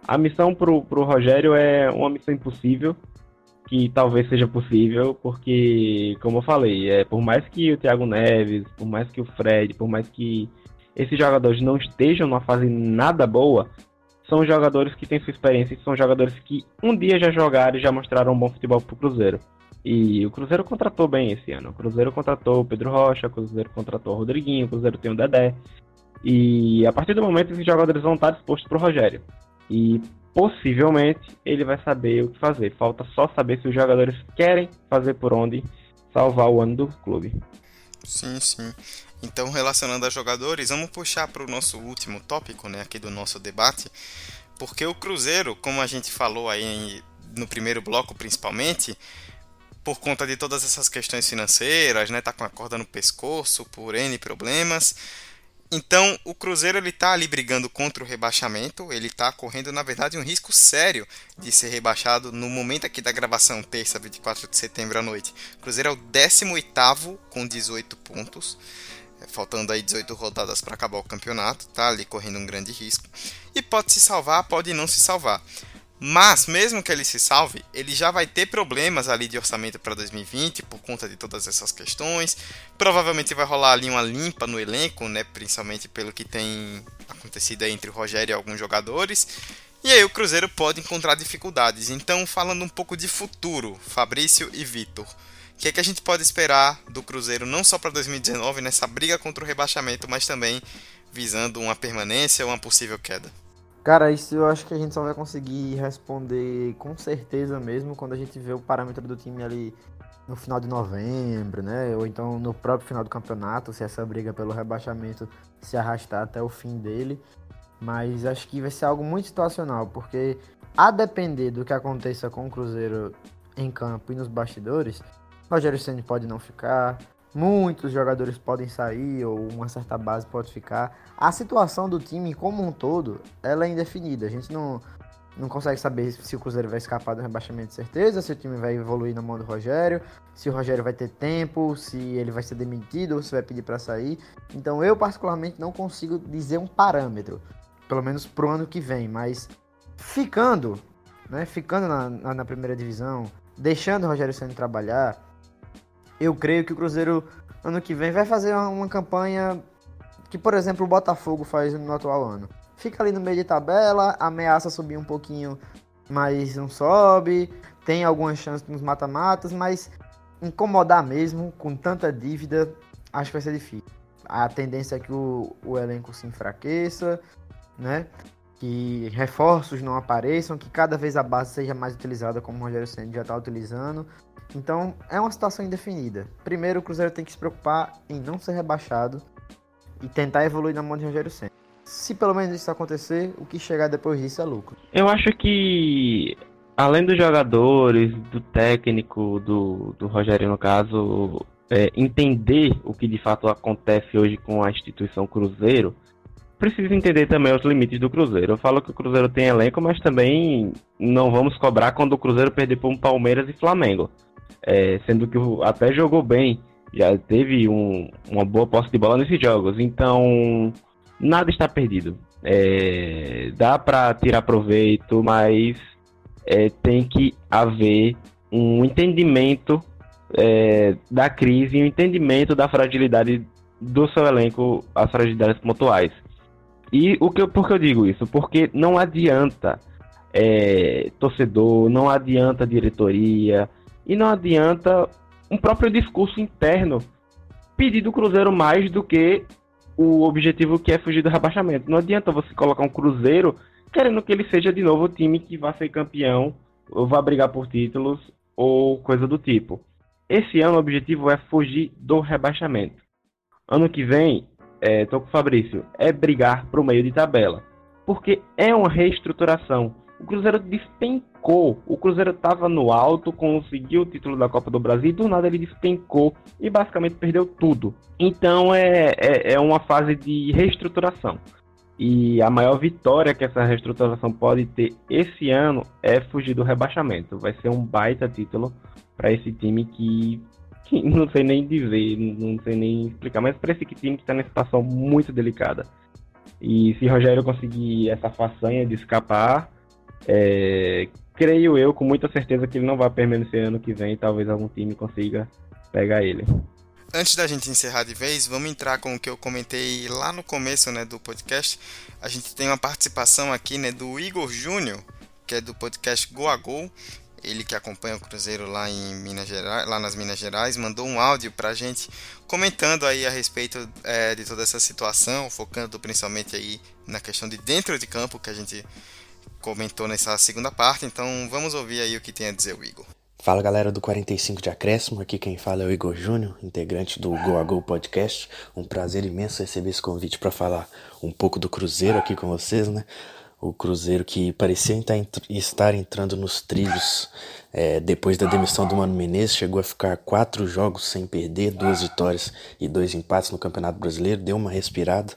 a missão pro, pro Rogério é uma missão impossível que talvez seja possível, porque, como eu falei, é, por mais que o Thiago Neves, por mais que o Fred, por mais que esses jogadores não estejam numa fase nada boa, são jogadores que têm sua experiência, são jogadores que um dia já jogaram e já mostraram um bom futebol pro Cruzeiro. E o Cruzeiro contratou bem esse ano. O Cruzeiro contratou o Pedro Rocha, o Cruzeiro contratou o Rodriguinho, o Cruzeiro tem o Dedé. E a partir do momento esses jogadores vão estar dispostos pro Rogério. E possivelmente ele vai saber o que fazer. Falta só saber se os jogadores querem fazer por onde salvar o ano do clube. Sim, sim. Então, relacionando a jogadores, vamos puxar para o nosso último tópico, né, aqui do nosso debate, porque o Cruzeiro, como a gente falou aí no primeiro bloco principalmente, por conta de todas essas questões financeiras, né, tá com a corda no pescoço por N problemas, então, o Cruzeiro ele tá ali brigando contra o rebaixamento, ele está correndo na verdade um risco sério de ser rebaixado no momento aqui da gravação, terça, 24 de setembro à noite. O Cruzeiro é o 18º com 18 pontos, é, faltando aí 18 rodadas para acabar o campeonato, tá ali correndo um grande risco. E pode se salvar, pode não se salvar. Mas, mesmo que ele se salve, ele já vai ter problemas ali de orçamento para 2020 por conta de todas essas questões. Provavelmente vai rolar ali uma limpa no elenco, né? Principalmente pelo que tem acontecido entre o Rogério e alguns jogadores. E aí o Cruzeiro pode encontrar dificuldades. Então, falando um pouco de futuro, Fabrício e Vitor. O que, é que a gente pode esperar do Cruzeiro não só para 2019 nessa briga contra o rebaixamento, mas também visando uma permanência ou uma possível queda? Cara, isso eu acho que a gente só vai conseguir responder com certeza mesmo quando a gente vê o parâmetro do time ali no final de novembro, né? Ou então no próprio final do campeonato, se essa briga pelo rebaixamento se arrastar até o fim dele. Mas acho que vai ser algo muito situacional, porque a depender do que aconteça com o Cruzeiro em campo e nos bastidores, Rogério Ceni pode não ficar, Muitos jogadores podem sair ou uma certa base pode ficar. A situação do time como um todo, ela é indefinida. A gente não, não consegue saber se o Cruzeiro vai escapar do rebaixamento de certeza, se o time vai evoluir na mão do Rogério, se o Rogério vai ter tempo, se ele vai ser demitido ou se vai pedir para sair. Então eu particularmente não consigo dizer um parâmetro, pelo menos pro ano que vem, mas ficando, né, ficando na, na, na primeira divisão, deixando o Rogério Senna trabalhar, eu creio que o Cruzeiro ano que vem vai fazer uma, uma campanha que, por exemplo, o Botafogo faz no atual ano. Fica ali no meio de tabela, ameaça subir um pouquinho, mas não sobe. Tem algumas chances nos mata-matas, mas incomodar mesmo, com tanta dívida, acho que vai ser difícil. A tendência é que o, o elenco se enfraqueça, né? Que reforços não apareçam, que cada vez a base seja mais utilizada como o Rogério Senna já está utilizando. Então é uma situação indefinida. Primeiro, o Cruzeiro tem que se preocupar em não ser rebaixado e tentar evoluir na mão de Rogério Senna. Se pelo menos isso acontecer, o que chegar depois disso é lucro. Eu acho que, além dos jogadores, do técnico, do, do Rogério no caso, é, entender o que de fato acontece hoje com a instituição Cruzeiro, precisa entender também os limites do Cruzeiro. Eu falo que o Cruzeiro tem elenco, mas também não vamos cobrar quando o Cruzeiro perder para um Palmeiras e Flamengo é, sendo que até jogou bem, já teve um, uma boa posse de bola nesses jogos, então nada está perdido. É, dá para tirar proveito, mas é, tem que haver um entendimento é, da crise, um entendimento da fragilidade do seu elenco, as fragilidades pontuais. E o que, por que eu digo isso? Porque não adianta é, torcedor, não adianta diretoria, e não adianta um próprio discurso interno pedir do Cruzeiro mais do que o objetivo que é fugir do rebaixamento. Não adianta você colocar um Cruzeiro querendo que ele seja de novo o time que vai ser campeão, ou vai brigar por títulos, ou coisa do tipo. Esse ano o objetivo é fugir do rebaixamento. Ano que vem, é, tô com o Fabrício, é brigar pro meio de tabela. porque é uma reestruturação. O Cruzeiro despencou. O Cruzeiro estava no alto, conseguiu o título da Copa do Brasil e do nada ele despencou e basicamente perdeu tudo. Então é, é, é uma fase de reestruturação. E a maior vitória que essa reestruturação pode ter esse ano é fugir do rebaixamento. Vai ser um baita título para esse time que, que, não sei nem dizer, não sei nem explicar, mas para esse time que está numa situação muito delicada. E se Rogério conseguir essa façanha de escapar, é, creio eu com muita certeza que ele não vai permanecer ano que vem. Talvez algum time consiga pegar ele. Antes da gente encerrar de vez, vamos entrar com o que eu comentei lá no começo né, do podcast. A gente tem uma participação aqui né, do Igor Júnior, que é do podcast Go a Go. Ele que acompanha o Cruzeiro lá em Minas Gerais, lá nas Minas Gerais, mandou um áudio para a gente comentando aí a respeito é, de toda essa situação, focando principalmente aí na questão de dentro de campo que a gente comentou nessa segunda parte, então vamos ouvir aí o que tem a dizer o Igor. Fala galera do 45 de Acréscimo, aqui quem fala é o Igor Júnior, integrante do Go a Go Podcast. Um prazer imenso receber esse convite para falar um pouco do Cruzeiro aqui com vocês, né? O Cruzeiro que parecia estar entrando nos trilhos é, depois da demissão do Mano Menezes, chegou a ficar quatro jogos sem perder, duas vitórias e dois empates no Campeonato Brasileiro, deu uma respirada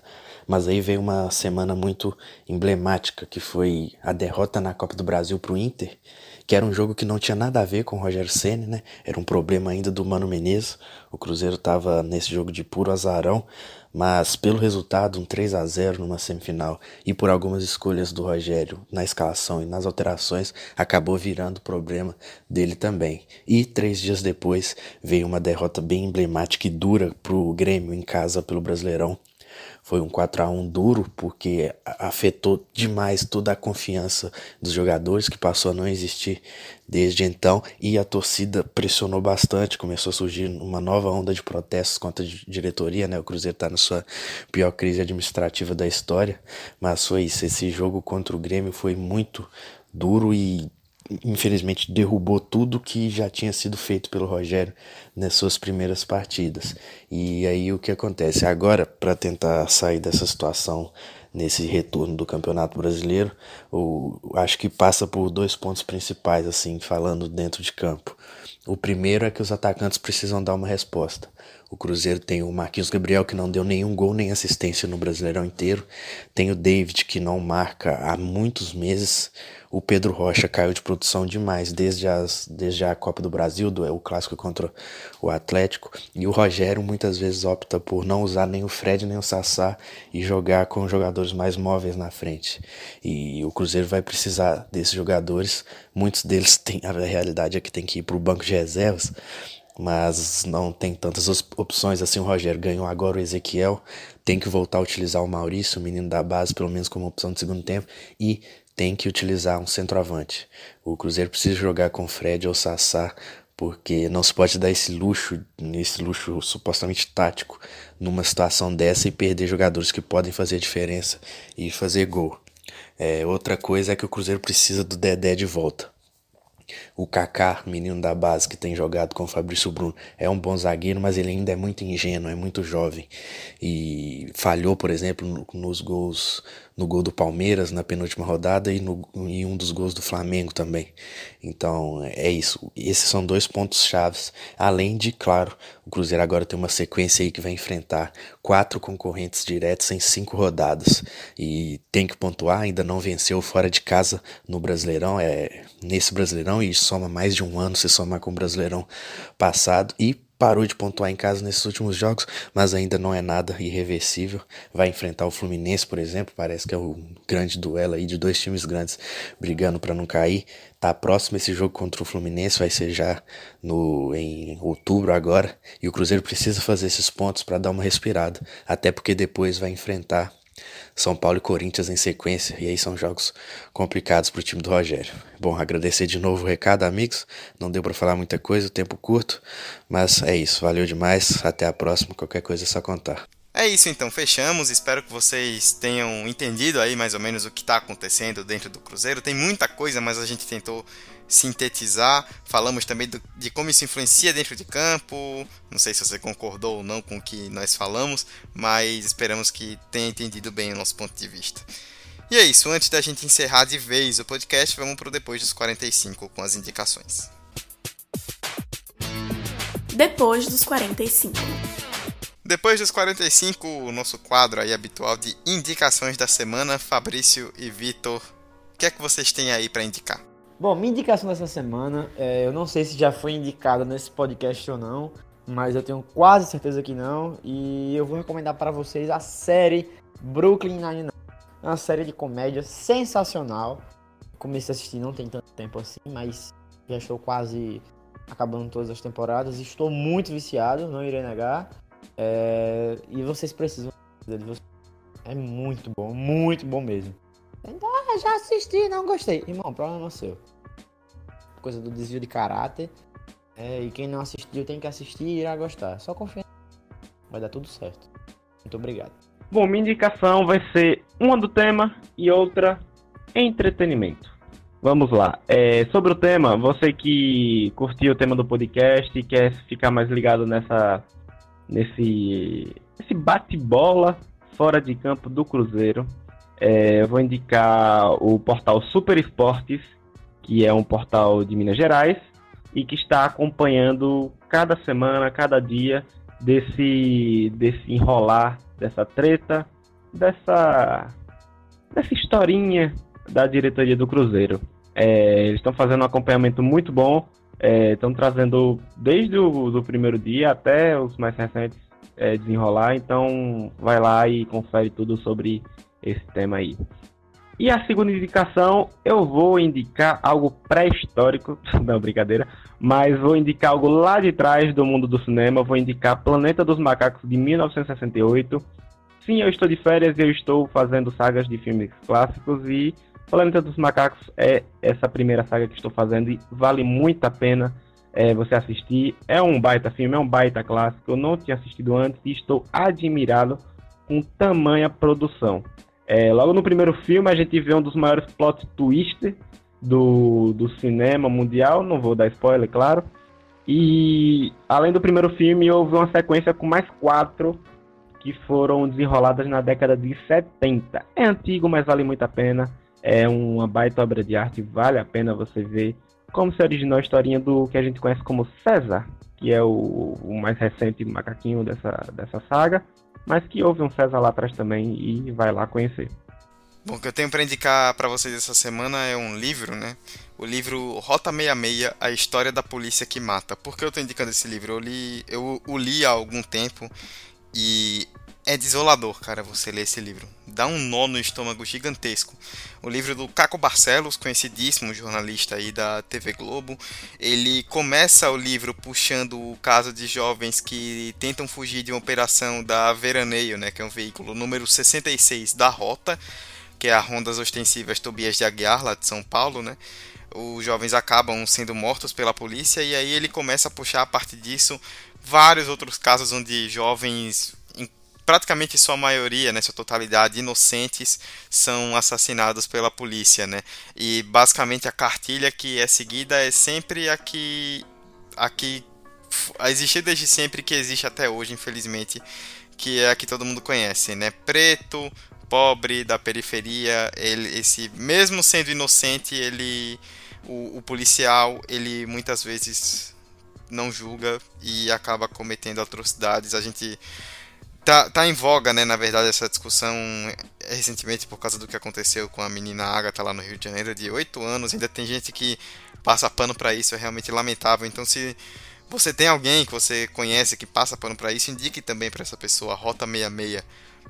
mas aí veio uma semana muito emblemática, que foi a derrota na Copa do Brasil para o Inter, que era um jogo que não tinha nada a ver com o Rogério Ceni, né? Era um problema ainda do Mano Menezes. O Cruzeiro estava nesse jogo de puro azarão, mas pelo resultado, um 3 a 0 numa semifinal e por algumas escolhas do Rogério na escalação e nas alterações, acabou virando problema dele também. E três dias depois veio uma derrota bem emblemática e dura para o Grêmio em casa pelo Brasileirão foi um 4 a 1 duro porque afetou demais toda a confiança dos jogadores que passou a não existir desde então e a torcida pressionou bastante, começou a surgir uma nova onda de protestos contra a diretoria, né? O Cruzeiro está na sua pior crise administrativa da história, mas foi isso, esse jogo contra o Grêmio foi muito duro e infelizmente derrubou tudo que já tinha sido feito pelo Rogério nas suas primeiras partidas. E aí o que acontece? Agora, para tentar sair dessa situação nesse retorno do Campeonato Brasileiro, o, acho que passa por dois pontos principais, assim, falando dentro de campo. O primeiro é que os atacantes precisam dar uma resposta. O Cruzeiro tem o Marquinhos Gabriel, que não deu nenhum gol nem assistência no Brasileirão inteiro. Tem o David, que não marca há muitos meses. O Pedro Rocha caiu de produção demais desde, as, desde a Copa do Brasil, do, o clássico contra o Atlético. E o Rogério muitas vezes opta por não usar nem o Fred nem o Sassá e jogar com jogadores mais móveis na frente. E o Cruzeiro vai precisar desses jogadores. Muitos deles têm, a realidade é que tem que ir para o banco de reservas mas não tem tantas opções assim. O Rogério ganhou agora o Ezequiel, tem que voltar a utilizar o Maurício, o menino da base, pelo menos como opção de segundo tempo, e tem que utilizar um centroavante. O Cruzeiro precisa jogar com Fred ou Sassá, porque não se pode dar esse luxo, esse luxo supostamente tático, numa situação dessa e perder jogadores que podem fazer diferença e fazer gol. É, outra coisa é que o Cruzeiro precisa do Dedé de volta. O Kaká, menino da base que tem jogado com o Fabrício Bruno, é um bom zagueiro, mas ele ainda é muito ingênuo, é muito jovem. E falhou, por exemplo, nos gols no gol do Palmeiras na penúltima rodada e no, em um dos gols do Flamengo também. Então é isso. Esses são dois pontos chaves. Além de, claro, o Cruzeiro agora tem uma sequência aí que vai enfrentar quatro concorrentes diretos em cinco rodadas e tem que pontuar. Ainda não venceu fora de casa no Brasileirão, é nesse Brasileirão e soma mais de um ano se somar com o Brasileirão passado e parou de pontuar em casa nesses últimos jogos, mas ainda não é nada irreversível. Vai enfrentar o Fluminense, por exemplo, parece que é o grande duelo aí de dois times grandes brigando para não cair. Tá próximo esse jogo contra o Fluminense, vai ser já no em outubro agora, e o Cruzeiro precisa fazer esses pontos para dar uma respirada, até porque depois vai enfrentar são Paulo e Corinthians em sequência, e aí são jogos complicados para o time do Rogério. Bom, agradecer de novo o recado, amigos. Não deu para falar muita coisa, tempo curto, mas é isso. Valeu demais. Até a próxima. Qualquer coisa é só contar. É isso então, fechamos. Espero que vocês tenham entendido aí mais ou menos o que está acontecendo dentro do Cruzeiro. Tem muita coisa, mas a gente tentou sintetizar. Falamos também do, de como isso influencia dentro de campo. Não sei se você concordou ou não com o que nós falamos, mas esperamos que tenha entendido bem o nosso ponto de vista. E é isso, antes da gente encerrar de vez o podcast, vamos pro depois dos 45 com as indicações. Depois dos 45. Depois dos 45, o nosso quadro aí habitual de indicações da semana, Fabrício e Vitor, o que é que vocês têm aí para indicar? Bom, minha indicação dessa semana, é, eu não sei se já foi indicada nesse podcast ou não, mas eu tenho quase certeza que não, e eu vou recomendar para vocês a série Brooklyn Nine-Nine. É uma série de comédia sensacional. Comecei a assistir não tem tanto tempo assim, mas já estou quase acabando todas as temporadas. Estou muito viciado, não irei negar. É... E vocês precisam dele. É muito bom, muito bom mesmo. Ah, já assisti, não gostei. Irmão, problema é seu. Coisa do desvio de caráter. É, e quem não assistiu tem que assistir e irá gostar. Só confia. Vai dar tudo certo. Muito obrigado. Bom, minha indicação vai ser uma do tema e outra entretenimento. Vamos lá. É, sobre o tema, você que curtiu o tema do podcast e quer ficar mais ligado nessa, nesse, nesse bate-bola fora de campo do Cruzeiro, é, vou indicar o portal Super Esportes, que é um portal de Minas Gerais e que está acompanhando cada semana, cada dia desse, desse enrolar dessa treta, dessa, dessa historinha da diretoria do Cruzeiro. É, eles estão fazendo um acompanhamento muito bom, é, estão trazendo desde o do primeiro dia até os mais recentes é, desenrolar, então vai lá e confere tudo sobre esse tema aí. E a segunda indicação, eu vou indicar algo pré-histórico, não, brincadeira, mas vou indicar algo lá de trás do mundo do cinema, vou indicar Planeta dos Macacos de 1968. Sim, eu estou de férias e eu estou fazendo sagas de filmes clássicos e Planeta dos Macacos é essa primeira saga que estou fazendo e vale muito a pena é, você assistir. É um baita filme, é um baita clássico, eu não tinha assistido antes e estou admirado com tamanha produção. É, logo no primeiro filme a gente vê um dos maiores plot twists do, do cinema mundial, não vou dar spoiler, claro. E além do primeiro filme, houve uma sequência com mais quatro que foram desenroladas na década de 70. É antigo, mas vale muito a pena. É uma baita obra de arte, vale a pena você ver como se originou a historinha do que a gente conhece como César, que é o, o mais recente macaquinho dessa, dessa saga mas que houve um César lá atrás também e vai lá conhecer. Bom, o que eu tenho para indicar para vocês essa semana é um livro, né? O livro Rota 66, A História da Polícia que Mata. Por que eu estou indicando esse livro? Eu, li, eu o li há algum tempo e é desolador, cara, você ler esse livro. Dá um nó no estômago gigantesco. O livro do Caco Barcelos, conhecidíssimo jornalista aí da TV Globo, ele começa o livro puxando o caso de jovens que tentam fugir de uma operação da Veraneio, né, que é um veículo número 66 da Rota, que é a Rondas Ostensivas Tobias de Aguiar, lá de São Paulo, né? Os jovens acabam sendo mortos pela polícia e aí ele começa a puxar a partir disso vários outros casos onde jovens praticamente sua maioria, né, sua totalidade, inocentes, são assassinados pela polícia, né? E basicamente a cartilha que é seguida é sempre a que, a que existiu desde sempre que existe até hoje, infelizmente, que é a que todo mundo conhece, né? Preto, pobre, da periferia, ele, esse mesmo sendo inocente, ele o, o policial, ele muitas vezes não julga e acaba cometendo atrocidades. A gente tá, tá em voga, né, na verdade, essa discussão recentemente por causa do que aconteceu com a menina Agatha lá no Rio de Janeiro, de 8 anos. Ainda tem gente que passa pano para isso, é realmente lamentável. Então, se você tem alguém que você conhece que passa pano para isso, indique também para essa pessoa a Rota 66,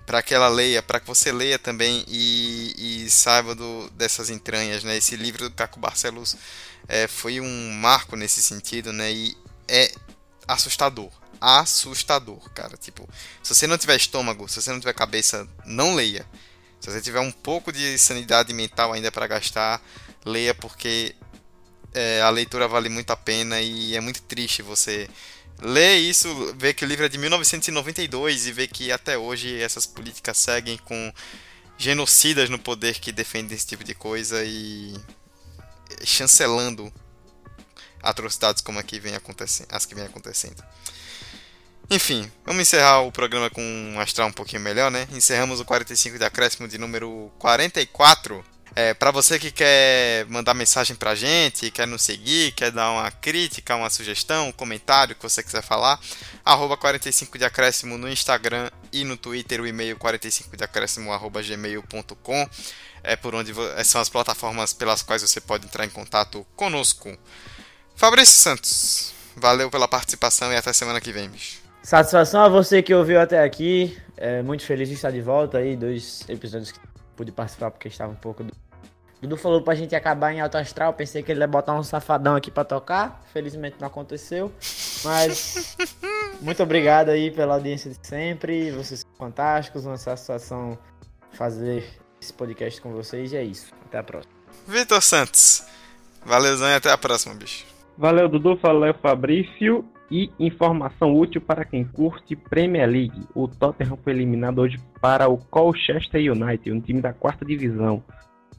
para que ela leia, para que você leia também e, e saiba do, dessas entranhas, né? Esse livro do Caco Barcelos é, foi um marco nesse sentido, né? E é assustador assustador, cara. Tipo, se você não tiver estômago, se você não tiver cabeça, não leia. Se você tiver um pouco de sanidade mental ainda para gastar, leia porque é, a leitura vale muito a pena e é muito triste você ler isso, ver que o livro é de 1992 e ver que até hoje essas políticas seguem com genocidas no poder que defendem esse tipo de coisa e chancelando atrocidades como aqui vem acontecendo, as que vem acontecendo. Enfim, vamos encerrar o programa com um astral um pouquinho melhor, né? Encerramos o 45 de acréscimo de número 44. É, para você que quer mandar mensagem pra gente, quer nos seguir, quer dar uma crítica, uma sugestão, um comentário que você quiser falar, arroba 45 de acréscimo no Instagram e no Twitter, o e-mail 45 de acréscimo arroba gmail.com é por onde são as plataformas pelas quais você pode entrar em contato conosco. Fabrício Santos, valeu pela participação e até semana que vem, bicho. Satisfação a você que ouviu até aqui. É muito feliz de estar de volta aí, dois episódios que pude participar porque estava um pouco do Dudu falou pra gente acabar em alto astral. Pensei que ele ia botar um safadão aqui pra tocar. Felizmente não aconteceu. Mas muito obrigado aí pela audiência de sempre. Vocês são fantásticos. Uma satisfação fazer esse podcast com vocês. E é isso. Até a próxima. Vitor Santos. Valeuzão e até a próxima, bicho. Valeu, Dudu. Valeu, Fabrício. E informação útil para quem curte Premier League. O Tottenham foi eliminado hoje para o Colchester United, um time da quarta divisão.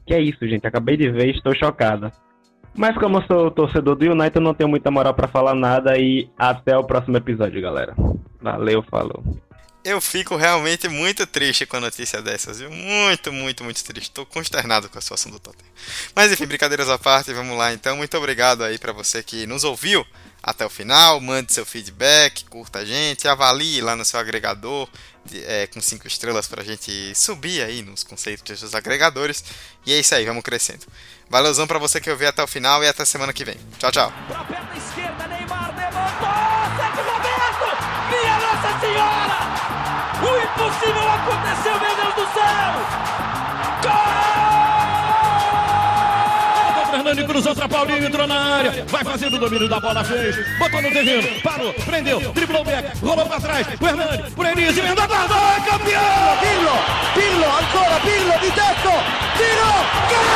Que é isso, gente. Acabei de ver estou chocada. Mas como eu sou torcedor do United, não tenho muita moral para falar nada e até o próximo episódio, galera. Valeu, falou. Eu fico realmente muito triste com a notícia dessas, viu? Muito, muito, muito triste. Estou consternado com a situação do Tottenham. Mas enfim, brincadeiras à parte, vamos lá então. Muito obrigado aí para você que nos ouviu até o final. Mande seu feedback, curta a gente, avalie lá no seu agregador é, com cinco estrelas para a gente subir aí nos conceitos dos agregadores. E é isso aí, vamos crescendo. Valeuzão para você que ouviu até o final e até semana que vem. Tchau, tchau. O impossível aconteceu, meu Deus do céu! Fernando cruzou para Paulinho, entrou na área, vai fazendo o domínio da bola, fez, botou no terreno, parou, prendeu, driblou o back, rolou para trás, o Hernani, por Enis, emendou, guardou, é campeão! Pirlo, Pirlo, ancora Pirlo di tetto, tiro, gol!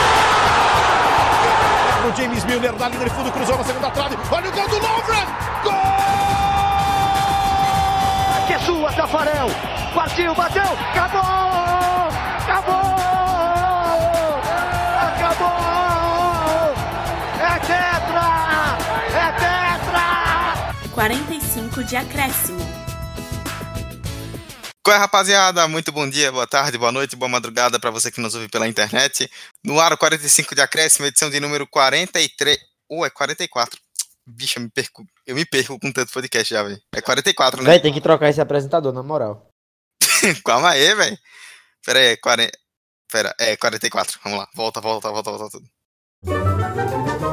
O James Milner na linha de fundo, cruzou na segunda trave, olha o gol do Lovren, gol! Que é sua, Tafarel, partiu, bateu, acabou, acabou, 45 de acréscimo. Qual é, rapaziada? Muito bom dia, boa tarde, boa noite, boa madrugada para você que nos ouve pela internet. No ar, o 45 de acréscimo, edição de número 43. Ou oh, é 44. Bicho, eu me perco, eu me perco com tanto podcast já, velho. É 44, né? Véi, tem que trocar esse apresentador, na moral. Calma aí, velho. Pera aí, é 40. Pera, é 44. Vamos lá. Volta, volta, volta, volta tudo.